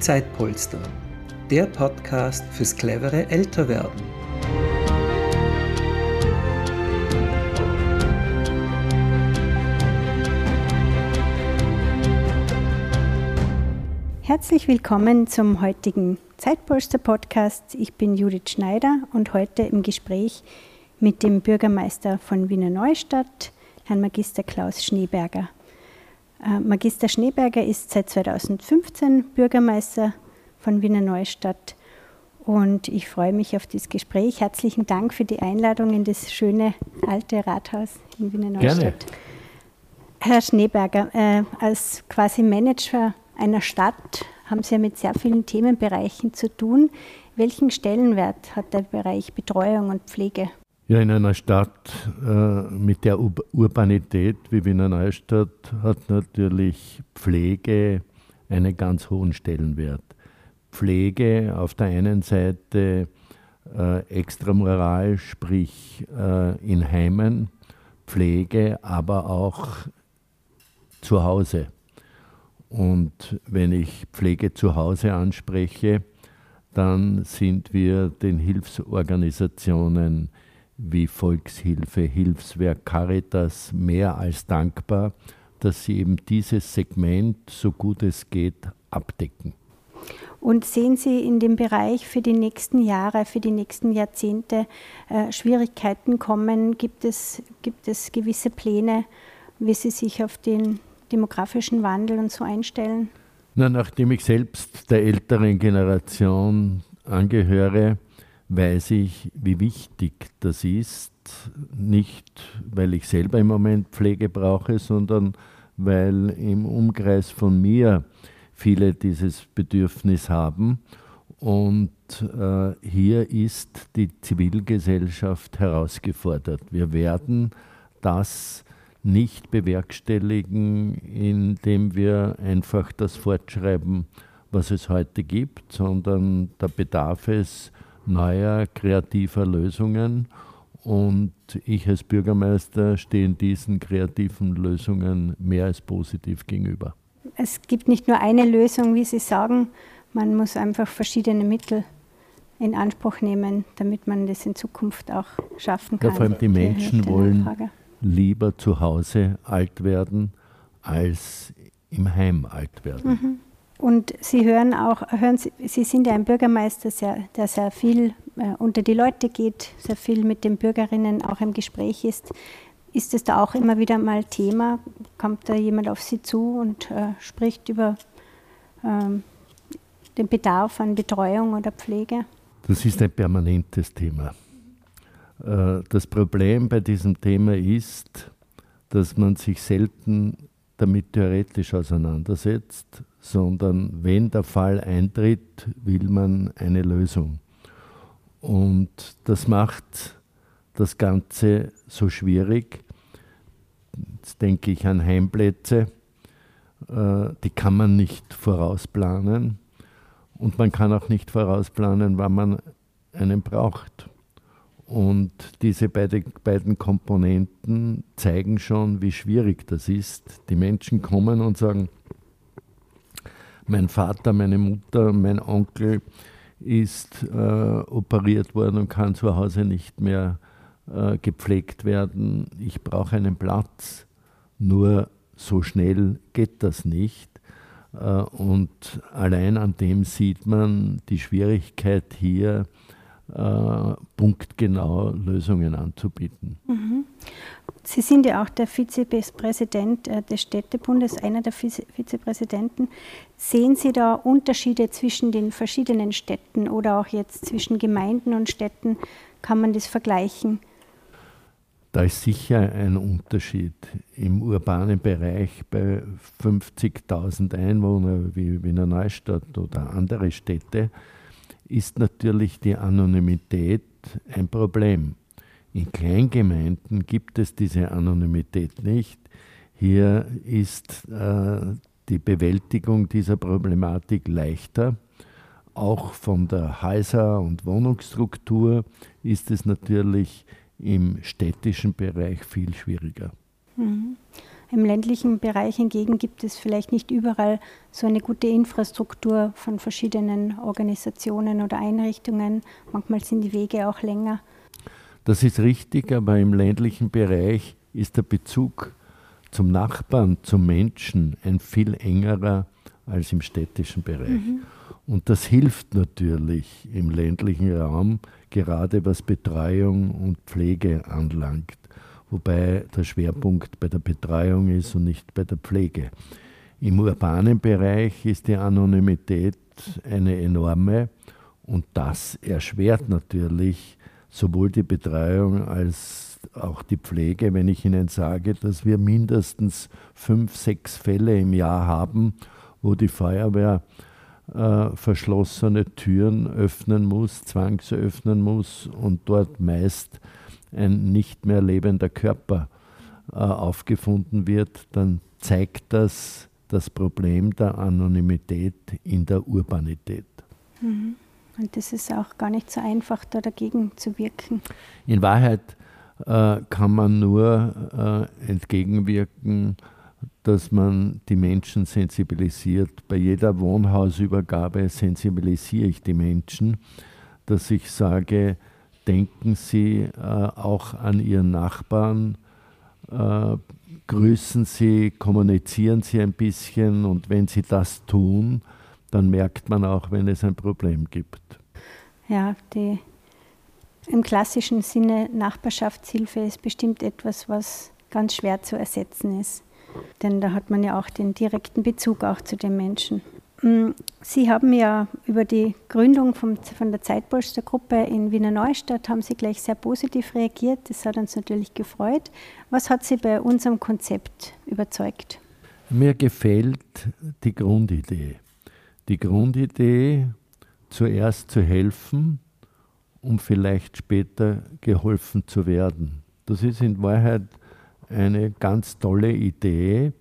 Zeitpolster, der Podcast fürs clevere Älterwerden. Herzlich willkommen zum heutigen Zeitpolster Podcast. Ich bin Judith Schneider und heute im Gespräch mit dem Bürgermeister von Wiener Neustadt, Herrn Magister Klaus Schneeberger. Äh, Magister Schneeberger ist seit 2015 Bürgermeister von Wiener Neustadt und ich freue mich auf dieses Gespräch. Herzlichen Dank für die Einladung in das schöne alte Rathaus in Wiener Neustadt. Gerne. Herr Schneeberger, äh, als quasi Manager einer Stadt haben Sie ja mit sehr vielen Themenbereichen zu tun. Welchen Stellenwert hat der Bereich Betreuung und Pflege? Ja, in einer Stadt äh, mit der Ur Urbanität wie Wiener Neustadt hat natürlich Pflege einen ganz hohen Stellenwert. Pflege auf der einen Seite äh, extramoral, sprich äh, in Heimen, Pflege, aber auch zu Hause. Und wenn ich Pflege zu Hause anspreche, dann sind wir den Hilfsorganisationen wie Volkshilfe, Hilfswerk, Caritas mehr als dankbar, dass sie eben dieses Segment, so gut es geht, abdecken. Und sehen Sie in dem Bereich für die nächsten Jahre, für die nächsten Jahrzehnte äh, Schwierigkeiten kommen? Gibt es, gibt es gewisse Pläne, wie Sie sich auf den demografischen Wandel und so einstellen? Na, nachdem ich selbst der älteren Generation angehöre, weiß ich, wie wichtig das ist. Nicht, weil ich selber im Moment Pflege brauche, sondern weil im Umkreis von mir viele dieses Bedürfnis haben. Und äh, hier ist die Zivilgesellschaft herausgefordert. Wir werden das nicht bewerkstelligen, indem wir einfach das fortschreiben, was es heute gibt, sondern da bedarf es neuer kreativer Lösungen. Und ich als Bürgermeister stehe diesen kreativen Lösungen mehr als positiv gegenüber. Es gibt nicht nur eine Lösung, wie Sie sagen, man muss einfach verschiedene Mittel in Anspruch nehmen, damit man das in Zukunft auch schaffen kann. Ja, vor allem die Menschen wollen lieber zu Hause alt werden, als im Heim alt werden. Mhm. Und Sie hören auch, hören Sie, Sie sind ja ein Bürgermeister, sehr, der sehr viel äh, unter die Leute geht, sehr viel mit den Bürgerinnen auch im Gespräch ist. Ist es da auch immer wieder mal Thema? Kommt da jemand auf Sie zu und äh, spricht über ähm, den Bedarf an Betreuung oder Pflege? Das ist ein permanentes Thema. Äh, das Problem bei diesem Thema ist, dass man sich selten damit theoretisch auseinandersetzt, sondern wenn der Fall eintritt, will man eine Lösung. Und das macht das Ganze so schwierig. Jetzt denke ich an Heimplätze, äh, die kann man nicht vorausplanen und man kann auch nicht vorausplanen, wann man einen braucht. Und diese beide, beiden Komponenten zeigen schon, wie schwierig das ist. Die Menschen kommen und sagen, mein Vater, meine Mutter, mein Onkel ist äh, operiert worden und kann zu Hause nicht mehr äh, gepflegt werden. Ich brauche einen Platz. Nur so schnell geht das nicht. Äh, und allein an dem sieht man die Schwierigkeit hier, äh, punktgenau Lösungen anzubieten. Mhm. Sie sind ja auch der Vizepräsident äh, des Städtebundes, einer der Vizepräsidenten. Sehen Sie da Unterschiede zwischen den verschiedenen Städten oder auch jetzt zwischen Gemeinden und Städten? Kann man das vergleichen? Da ist sicher ein Unterschied. Im urbanen Bereich bei 50.000 Einwohnern wie Wiener Neustadt oder andere Städte ist natürlich die Anonymität ein Problem. In Kleingemeinden gibt es diese Anonymität nicht. Hier ist äh, die Bewältigung dieser Problematik leichter. Auch von der Häuser- und Wohnungsstruktur ist es natürlich im städtischen Bereich viel schwieriger. Mhm. Im ländlichen Bereich hingegen gibt es vielleicht nicht überall so eine gute Infrastruktur von verschiedenen Organisationen oder Einrichtungen. Manchmal sind die Wege auch länger. Das ist richtig, aber im ländlichen Bereich ist der Bezug zum Nachbarn, zum Menschen ein viel engerer als im städtischen Bereich. Mhm. Und das hilft natürlich im ländlichen Raum, gerade was Betreuung und Pflege anlangt, wobei der Schwerpunkt bei der Betreuung ist und nicht bei der Pflege. Im urbanen Bereich ist die Anonymität eine enorme und das erschwert natürlich sowohl die Betreuung als auch die Pflege, wenn ich Ihnen sage, dass wir mindestens fünf, sechs Fälle im Jahr haben, wo die Feuerwehr äh, verschlossene Türen öffnen muss, zwangsöffnen muss und dort meist ein nicht mehr lebender Körper äh, aufgefunden wird, dann zeigt das das Problem der Anonymität in der Urbanität. Mhm. Und das ist auch gar nicht so einfach, da dagegen zu wirken. In Wahrheit äh, kann man nur äh, entgegenwirken, dass man die Menschen sensibilisiert. Bei jeder Wohnhausübergabe sensibilisiere ich die Menschen, dass ich sage, denken Sie äh, auch an Ihren Nachbarn, äh, grüßen Sie, kommunizieren Sie ein bisschen und wenn Sie das tun, dann merkt man auch, wenn es ein Problem gibt. Ja, die im klassischen Sinne Nachbarschaftshilfe ist bestimmt etwas, was ganz schwer zu ersetzen ist. Denn da hat man ja auch den direkten Bezug auch zu den Menschen. Mm, Sie haben ja über die Gründung vom, von der Zeitpolster-Gruppe in Wiener Neustadt haben Sie gleich sehr positiv reagiert. Das hat uns natürlich gefreut. Was hat Sie bei unserem Konzept überzeugt? Mir gefällt die Grundidee. Die Grundidee, zuerst zu helfen, um vielleicht später geholfen zu werden. Das ist in Wahrheit eine ganz tolle Idee,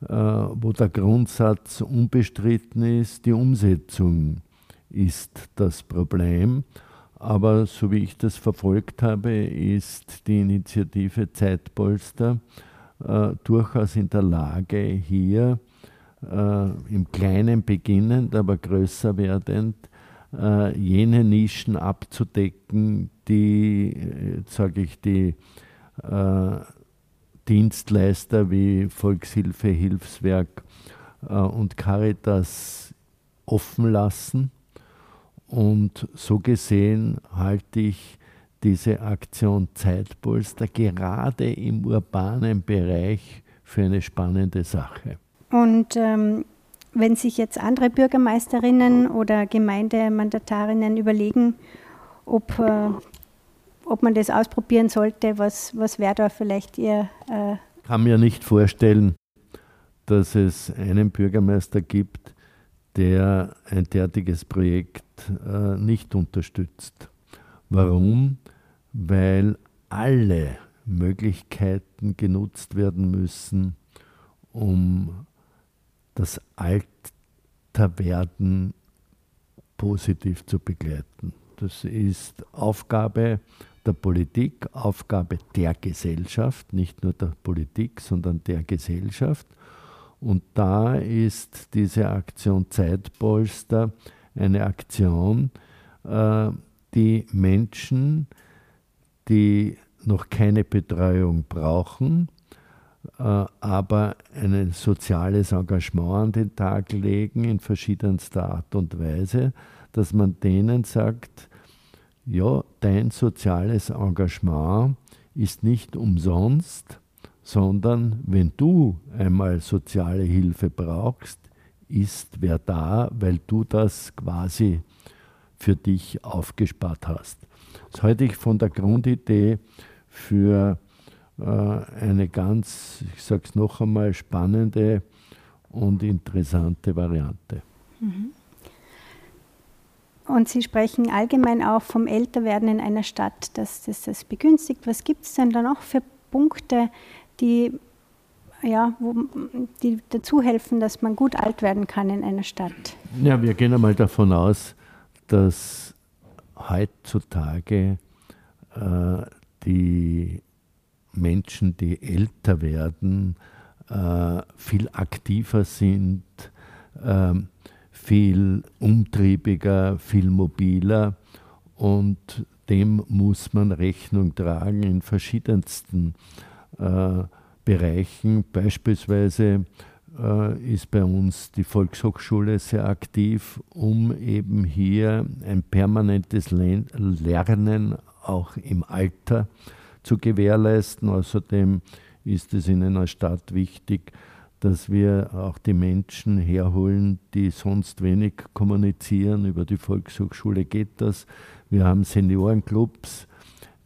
wo der Grundsatz unbestritten ist, die Umsetzung ist das Problem. Aber so wie ich das verfolgt habe, ist die Initiative Zeitpolster äh, durchaus in der Lage, hier äh, im Kleinen beginnend, aber größer werdend, äh, jene Nischen abzudecken, die, äh, sage ich, die äh, Dienstleister wie Volkshilfe, Hilfswerk äh, und Caritas offen lassen. Und so gesehen halte ich diese Aktion Zeitpolster gerade im urbanen Bereich für eine spannende Sache. Und ähm, wenn sich jetzt andere Bürgermeisterinnen oder Gemeindemandatarinnen überlegen, ob äh, ob man das ausprobieren sollte, was, was wäre da vielleicht Ihr. Äh ich kann mir nicht vorstellen, dass es einen Bürgermeister gibt, der ein derartiges Projekt äh, nicht unterstützt. Warum? Weil alle Möglichkeiten genutzt werden müssen, um das Alterwerden positiv zu begleiten. Das ist Aufgabe der Politik, Aufgabe der Gesellschaft, nicht nur der Politik, sondern der Gesellschaft. Und da ist diese Aktion Zeitpolster eine Aktion, äh, die Menschen, die noch keine Betreuung brauchen, äh, aber ein soziales Engagement an den Tag legen in verschiedenster Art und Weise, dass man denen sagt, ja, dein soziales Engagement ist nicht umsonst, sondern wenn du einmal soziale Hilfe brauchst, ist wer da, weil du das quasi für dich aufgespart hast. Das halte ich von der Grundidee für äh, eine ganz, ich sage es noch einmal, spannende und interessante Variante. Mhm. Und Sie sprechen allgemein auch vom Älterwerden in einer Stadt, dass das, das begünstigt. Was gibt es denn da noch für Punkte, die, ja, wo, die dazu helfen, dass man gut alt werden kann in einer Stadt? Ja, wir gehen einmal davon aus, dass heutzutage äh, die Menschen, die älter werden, äh, viel aktiver sind, äh, viel umtriebiger, viel mobiler und dem muss man Rechnung tragen in verschiedensten äh, Bereichen. Beispielsweise äh, ist bei uns die Volkshochschule sehr aktiv, um eben hier ein permanentes Lernen auch im Alter zu gewährleisten. Außerdem ist es in einer Stadt wichtig, dass wir auch die Menschen herholen, die sonst wenig kommunizieren. Über die Volkshochschule geht das. Wir haben Seniorenclubs,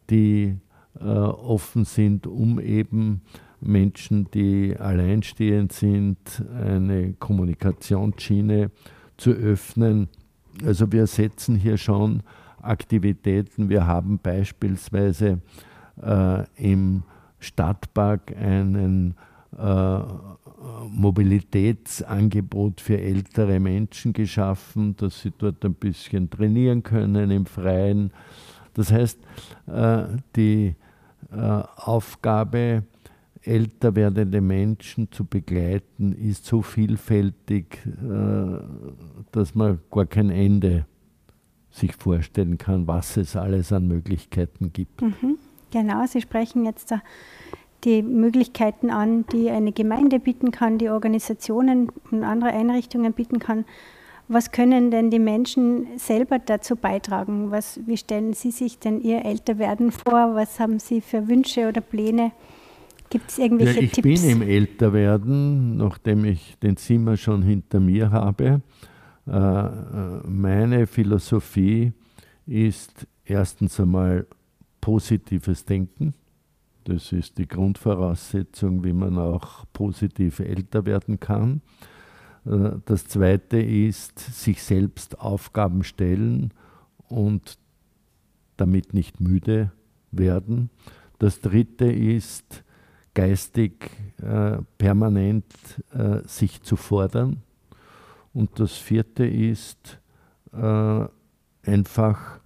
die äh, offen sind, um eben Menschen, die alleinstehend sind, eine Kommunikationsschiene zu öffnen. Also wir setzen hier schon Aktivitäten. Wir haben beispielsweise äh, im Stadtpark einen Mobilitätsangebot für ältere Menschen geschaffen, dass sie dort ein bisschen trainieren können im Freien. Das heißt, äh, die äh, Aufgabe älter werdende Menschen zu begleiten, ist so vielfältig, äh, dass man gar kein Ende sich vorstellen kann, was es alles an Möglichkeiten gibt. Mhm. Genau, Sie sprechen jetzt die Möglichkeiten an, die eine Gemeinde bieten kann, die Organisationen und andere Einrichtungen bieten kann. Was können denn die Menschen selber dazu beitragen? Was, wie stellen Sie sich denn Ihr Älterwerden vor? Was haben Sie für Wünsche oder Pläne? Gibt es irgendwelche ja, ich Tipps? Ich bin im Älterwerden, nachdem ich den Zimmer schon hinter mir habe. Äh, meine Philosophie ist erstens einmal positives Denken. Das ist die Grundvoraussetzung, wie man auch positiv älter werden kann. Äh, das Zweite ist, sich selbst Aufgaben stellen und damit nicht müde werden. Das Dritte ist, geistig äh, permanent äh, sich zu fordern. Und das vierte ist äh, einfach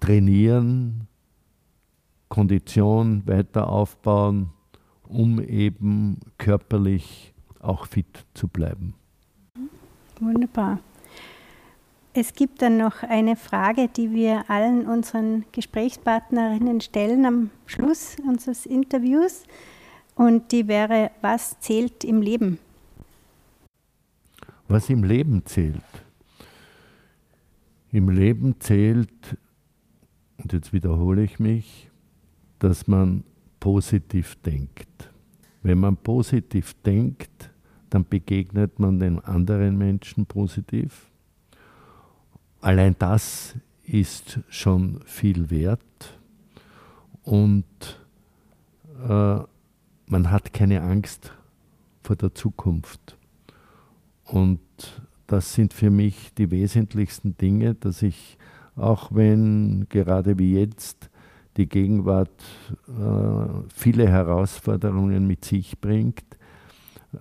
trainieren, Kondition weiter aufbauen, um eben körperlich auch fit zu bleiben. Wunderbar. Es gibt dann noch eine Frage, die wir allen unseren Gesprächspartnerinnen stellen am Schluss unseres Interviews. Und die wäre, was zählt im Leben? Was im Leben zählt? Im Leben zählt, und jetzt wiederhole ich mich, dass man positiv denkt. Wenn man positiv denkt, dann begegnet man den anderen Menschen positiv Allein das ist schon viel wert und äh, man hat keine Angst vor der Zukunft. Und das sind für mich die wesentlichsten Dinge, dass ich, auch wenn gerade wie jetzt die Gegenwart äh, viele Herausforderungen mit sich bringt,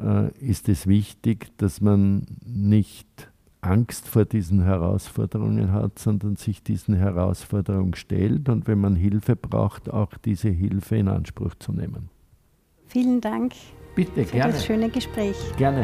äh, ist es wichtig, dass man nicht Angst vor diesen Herausforderungen hat, sondern sich diesen Herausforderungen stellt und wenn man Hilfe braucht, auch diese Hilfe in Anspruch zu nehmen. Vielen Dank Bitte, für gerne. das schöne Gespräch. Gerne.